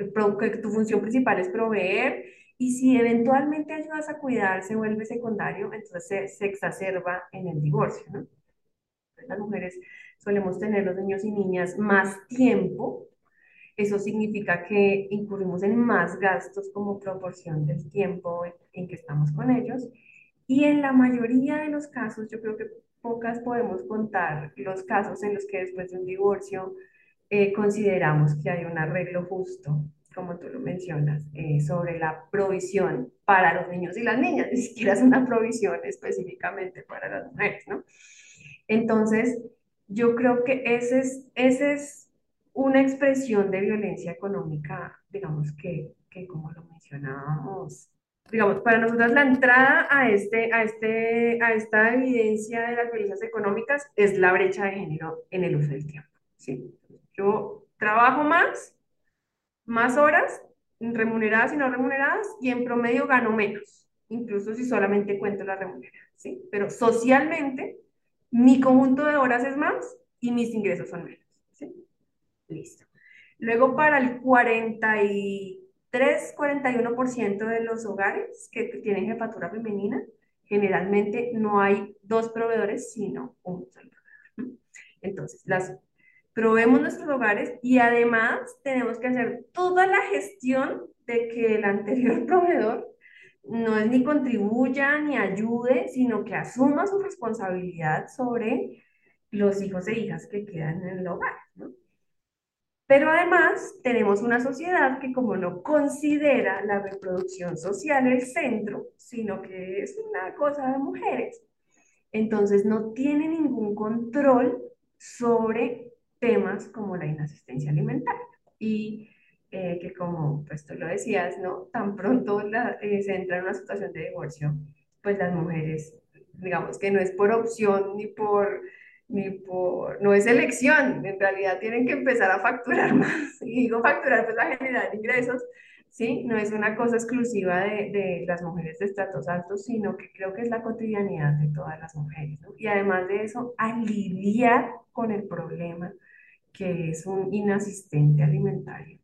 tu función principal es proveer y si eventualmente ayudas a cuidar, se vuelve secundario, entonces se, se exacerba en el divorcio, ¿no? Las mujeres solemos tener los niños y niñas más tiempo eso significa que incurrimos en más gastos como proporción del tiempo en que estamos con ellos. Y en la mayoría de los casos, yo creo que pocas podemos contar los casos en los que después de un divorcio eh, consideramos que hay un arreglo justo, como tú lo mencionas, eh, sobre la provisión para los niños y las niñas. <laughs> Ni siquiera es una provisión específicamente para las mujeres, ¿no? Entonces, yo creo que ese es, ese es una expresión de violencia económica, digamos que, que como lo mencionábamos, digamos, para nosotros la entrada a, este, a, este, a esta evidencia de las violencias económicas es la brecha de género en el uso del tiempo. ¿sí? Yo trabajo más, más horas, remuneradas y no remuneradas, y en promedio gano menos, incluso si solamente cuento las remuneradas. ¿sí? Pero socialmente, mi conjunto de horas es más y mis ingresos son menos. ¿sí? Listo. Luego, para el 43, 41% de los hogares que tienen jefatura femenina, generalmente no hay dos proveedores, sino un solo proveedor. Entonces, las proveemos nuestros hogares y además tenemos que hacer toda la gestión de que el anterior <laughs> proveedor no es ni contribuya ni ayude, sino que asuma su responsabilidad sobre los hijos e hijas que quedan en el hogar, ¿no? Pero además tenemos una sociedad que como no considera la reproducción social el centro, sino que es una cosa de mujeres, entonces no tiene ningún control sobre temas como la inasistencia alimentaria. Y eh, que como pues tú lo decías, ¿no? Tan pronto la, eh, se entra en una situación de divorcio, pues las mujeres, digamos que no es por opción ni por, ni por, no es elección, en realidad tienen que empezar a facturar <laughs> más. Y digo facturar pues la generar ingresos, ¿sí? No es una cosa exclusiva de, de las mujeres de estratos altos, sino que creo que es la cotidianidad de todas las mujeres, ¿no? Y además de eso, aliviar con el problema que es un inasistente alimentario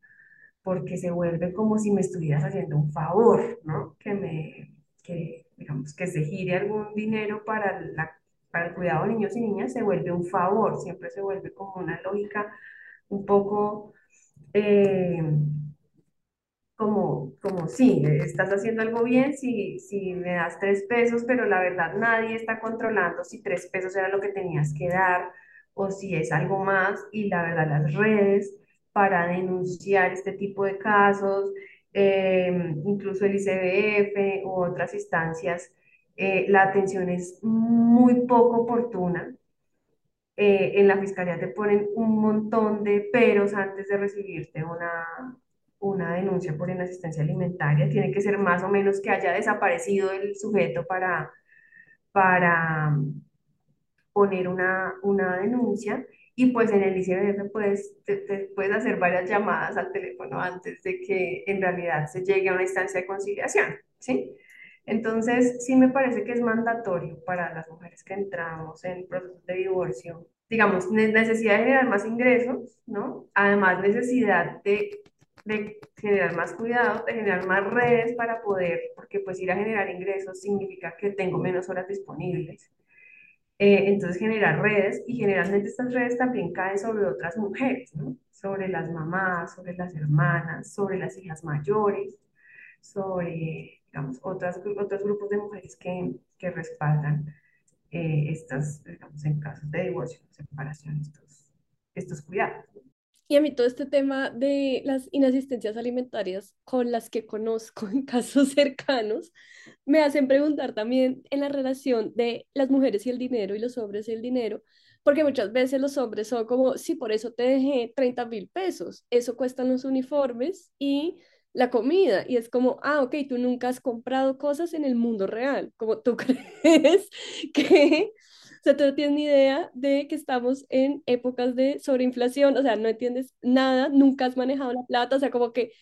porque se vuelve como si me estuvieras haciendo un favor, ¿no? Que me, que, digamos, que se gire algún dinero para, la, para el cuidado de niños y niñas, se vuelve un favor, siempre se vuelve como una lógica un poco eh, como, como sí, estás haciendo algo bien si, si me das tres pesos, pero la verdad nadie está controlando si tres pesos era lo que tenías que dar o si es algo más y la verdad las redes para denunciar este tipo de casos, eh, incluso el ICBF u otras instancias, eh, la atención es muy poco oportuna. Eh, en la fiscalía te ponen un montón de peros antes de recibirte una, una denuncia por inasistencia alimentaria. Tiene que ser más o menos que haya desaparecido el sujeto para, para poner una, una denuncia y pues en el ICBF puedes, te, te puedes hacer varias llamadas al teléfono antes de que en realidad se llegue a una instancia de conciliación, ¿sí? Entonces, sí me parece que es mandatorio para las mujeres que entramos en procesos de divorcio, digamos, necesidad de generar más ingresos, ¿no? Además, necesidad de, de generar más cuidado, de generar más redes para poder, porque pues ir a generar ingresos significa que tengo menos horas disponibles. Eh, entonces generar redes y generalmente estas redes también caen sobre otras mujeres, ¿no? Sobre las mamás, sobre las hermanas, sobre las hijas mayores, sobre, digamos, otras, otros grupos de mujeres que, que respaldan eh, estas, digamos, en casos de divorcio, separación, estos, estos cuidados. Y a mí todo este tema de las inasistencias alimentarias con las que conozco en casos <laughs> cercanos me hacen preguntar también en la relación de las mujeres y el dinero y los hombres y el dinero, porque muchas veces los hombres son como, sí, por eso te dejé 30 mil pesos, eso cuestan los uniformes y la comida. Y es como, ah, ok, tú nunca has comprado cosas en el mundo real, como tú <laughs> crees que o sea, tú no tienes ni idea de que estamos en épocas de sobreinflación, o sea, no entiendes nada, nunca has manejado la plata, o sea, como que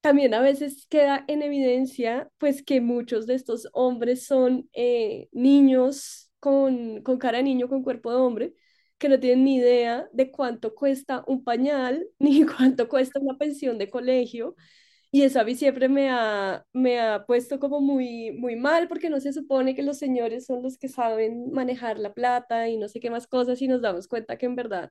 también a veces queda en evidencia, pues, que muchos de estos hombres son eh, niños con, con cara de niño, con cuerpo de hombre, que no tienen ni idea de cuánto cuesta un pañal, <laughs> ni cuánto cuesta una pensión de colegio. Y eso a mí siempre me ha, me ha puesto como muy, muy mal porque no se supone que los señores son los que saben manejar la plata y no sé qué más cosas y nos damos cuenta que en verdad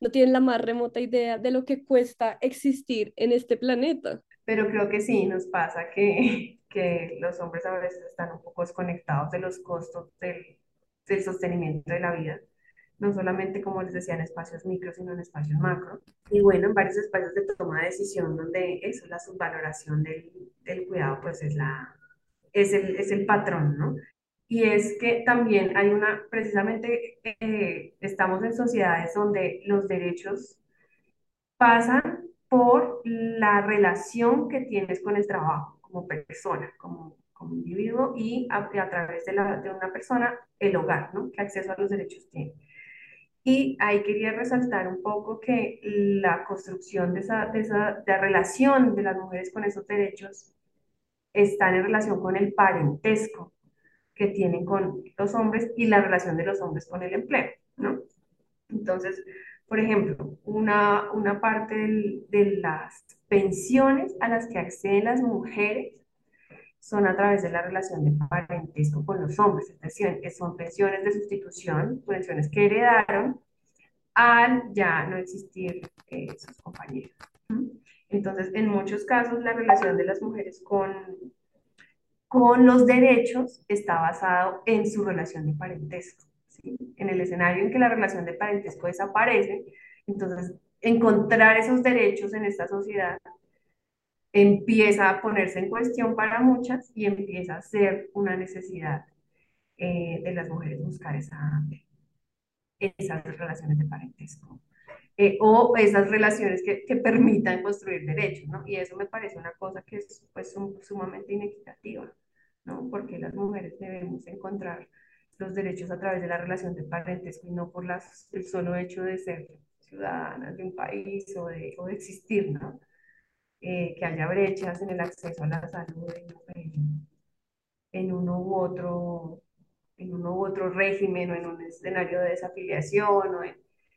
no tienen la más remota idea de lo que cuesta existir en este planeta. Pero creo que sí, nos pasa que, <laughs> que los hombres a veces están un poco desconectados de los costos del, del sostenimiento de la vida no solamente, como les decía, en espacios micro, sino en espacios macro. Y bueno, en varios espacios de toma de decisión donde eso, la subvaloración del, cuidado, pues es, la, es, el, es el patrón, ¿no? Y es que también hay una, precisamente eh, estamos en sociedades donde los derechos pasan por la relación que tienes con el trabajo como persona, como, individuo y a, a través de, la, de, una persona, el hogar, ¿no? ¿Qué acceso a los derechos tiene? Y ahí quería resaltar un poco que la construcción de esa, de esa de relación de las mujeres con esos derechos está en relación con el parentesco que tienen con los hombres y la relación de los hombres con el empleo, ¿no? Entonces, por ejemplo, una, una parte de las pensiones a las que acceden las mujeres son a través de la relación de parentesco con los hombres, es decir, son pensiones de sustitución, pensiones que heredaron al ya no existir eh, sus compañeros. Entonces, en muchos casos, la relación de las mujeres con, con los derechos está basado en su relación de parentesco. ¿sí? En el escenario en que la relación de parentesco desaparece, entonces encontrar esos derechos en esta sociedad empieza a ponerse en cuestión para muchas y empieza a ser una necesidad eh, de las mujeres buscar esa, esas relaciones de parentesco. Eh, o esas relaciones que, permitan construir derechos, ¿no? Y eso me parece una cosa que es pues, sumamente inequitativa, ¿no? Porque las mujeres debemos encontrar los derechos a través de la relación de parentesco y no por el solo hecho de ser ciudadanas de un país o de, o de existir, ¿no? Eh, que haya brechas en el acceso a la salud en, en, uno u otro, en uno u otro régimen o en un escenario de desafiliación, o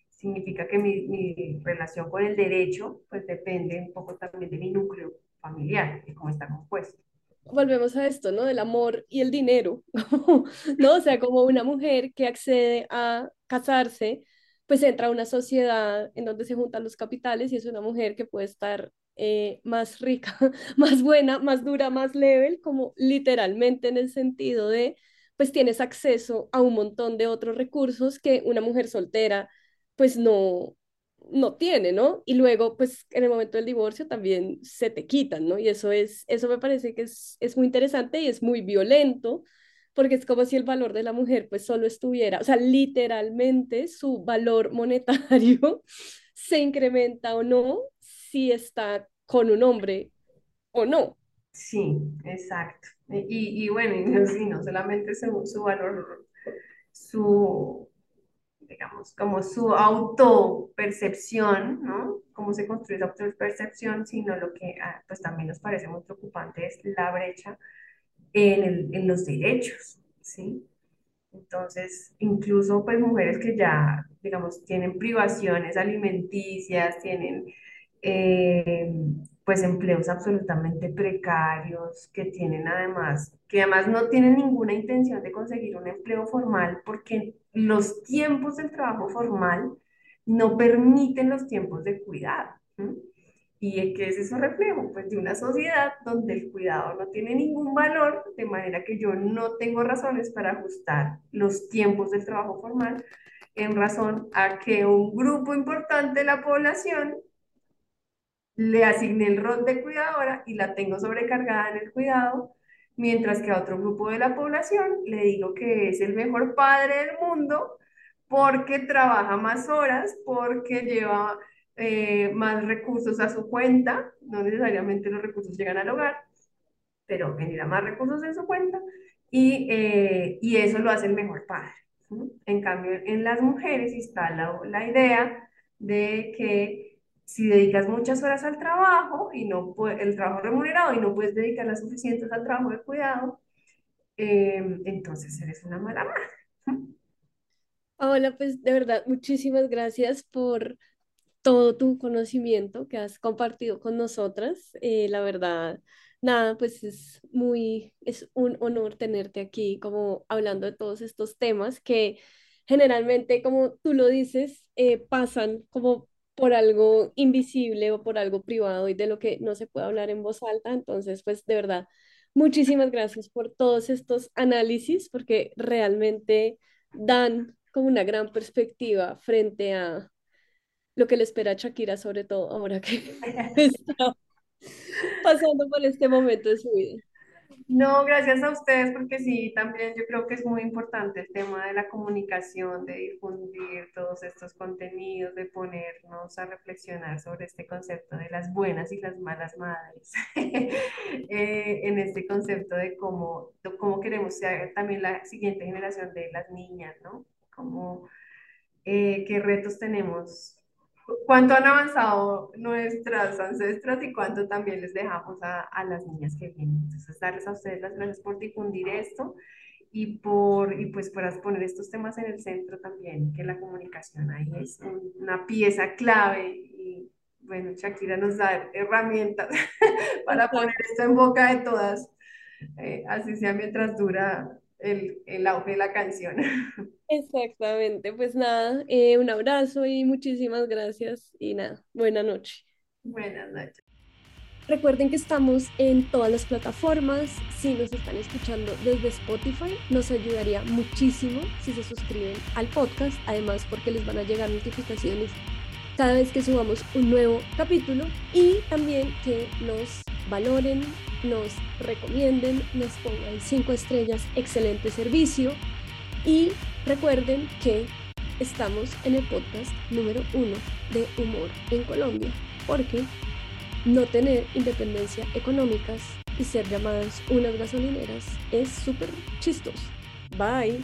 significa que mi, mi, relación con el derecho pues depende un poco también de mi núcleo familiar y cómo está compuesto. Volvemos a esto, ¿no? Del amor y el dinero, <laughs> ¿no? O sea, como una mujer que accede a casarse, pues entra a una sociedad en donde se juntan los capitales y es una mujer que puede estar eh, más rica, <laughs> más buena, más dura, más level, como literalmente en el sentido de, pues tienes acceso a un montón de otros recursos que una mujer soltera, pues no, no tiene, ¿no? Y luego, pues en el momento del divorcio también se te quitan, ¿no? Y eso es, eso me parece que es, es muy interesante y es muy violento, porque es como si el valor de la mujer pues solo estuviera, o sea, literalmente su valor monetario <laughs> se incrementa o no si está con un hombre o no. Sí, exacto. Y, y bueno, y sí, no solamente su, su valor, su, digamos, como su autopercepción, ¿no? Cómo se construye esa autopercepción, sino lo que ah, pues también nos parece muy preocupante es la brecha en, el, en los derechos, ¿sí? Entonces, incluso pues mujeres que ya, digamos, tienen privaciones alimenticias, tienen eh, pues empleos absolutamente precarios, que tienen además, que además no tienen ninguna intención de conseguir un empleo formal porque los tiempos del trabajo formal no permiten los tiempos de cuidado. ¿Y qué es eso reflejo? Pues de una sociedad donde el cuidado no tiene ningún valor, de manera que yo no tengo razones para ajustar los tiempos del trabajo formal en razón a que un grupo importante de la población le asigné el rol de cuidadora y la tengo sobrecargada en el cuidado, mientras que a otro grupo de la población le digo que es el mejor padre del mundo porque trabaja más horas, porque lleva eh, más recursos a su cuenta, no necesariamente los recursos llegan al hogar, pero genera más recursos en su cuenta y, eh, y eso lo hace el mejor padre. En cambio, en las mujeres está la, la idea de que si dedicas muchas horas al trabajo y no el trabajo remunerado y no puedes dedicar las suficientes al trabajo de cuidado, em, entonces eres una mala madre. Hola, pues de verdad, muchísimas gracias por todo tu conocimiento que has compartido con nosotras. Eh, la verdad, nada, pues es muy, es un honor tenerte aquí como hablando de todos estos temas que generalmente, como tú lo dices, eh, pasan como por algo invisible o por algo privado y de lo que no se puede hablar en voz alta. Entonces, pues de verdad, muchísimas gracias por todos estos análisis porque realmente dan como una gran perspectiva frente a lo que le espera a Shakira, sobre todo ahora que <laughs> está pasando por este momento de su vida. No, gracias a ustedes, porque sí, también yo creo que es muy importante el tema de la comunicación, de difundir todos estos contenidos, de ponernos a reflexionar sobre este concepto de las buenas y las malas madres, <laughs> eh, en este concepto de cómo, cómo queremos ser también la siguiente generación de las niñas, ¿no? Cómo, eh, qué retos tenemos cuánto han avanzado nuestras ancestras y cuánto también les dejamos a, a, las niñas que vienen. Entonces, darles a ustedes las gracias por difundir esto y por y pues por poner estos temas en el centro también, que la comunicación ahí es una pieza clave y bueno, Shakira nos da herramientas <laughs> para poner esto en boca de todas, eh, así sea mientras dura el, el auge de la canción. <laughs> Exactamente, pues nada, eh, un abrazo y muchísimas gracias y nada, buena noche. Buenas noches. Recuerden que estamos en todas las plataformas. Si nos están escuchando desde Spotify, nos ayudaría muchísimo si se suscriben al podcast, además porque les van a llegar notificaciones cada vez que subamos un nuevo capítulo y también que nos valoren, nos recomienden, nos pongan cinco estrellas, excelente servicio y recuerden que estamos en el podcast número uno de humor en Colombia, porque no tener independencia económicas y ser llamadas unas gasolineras es súper chistoso. Bye.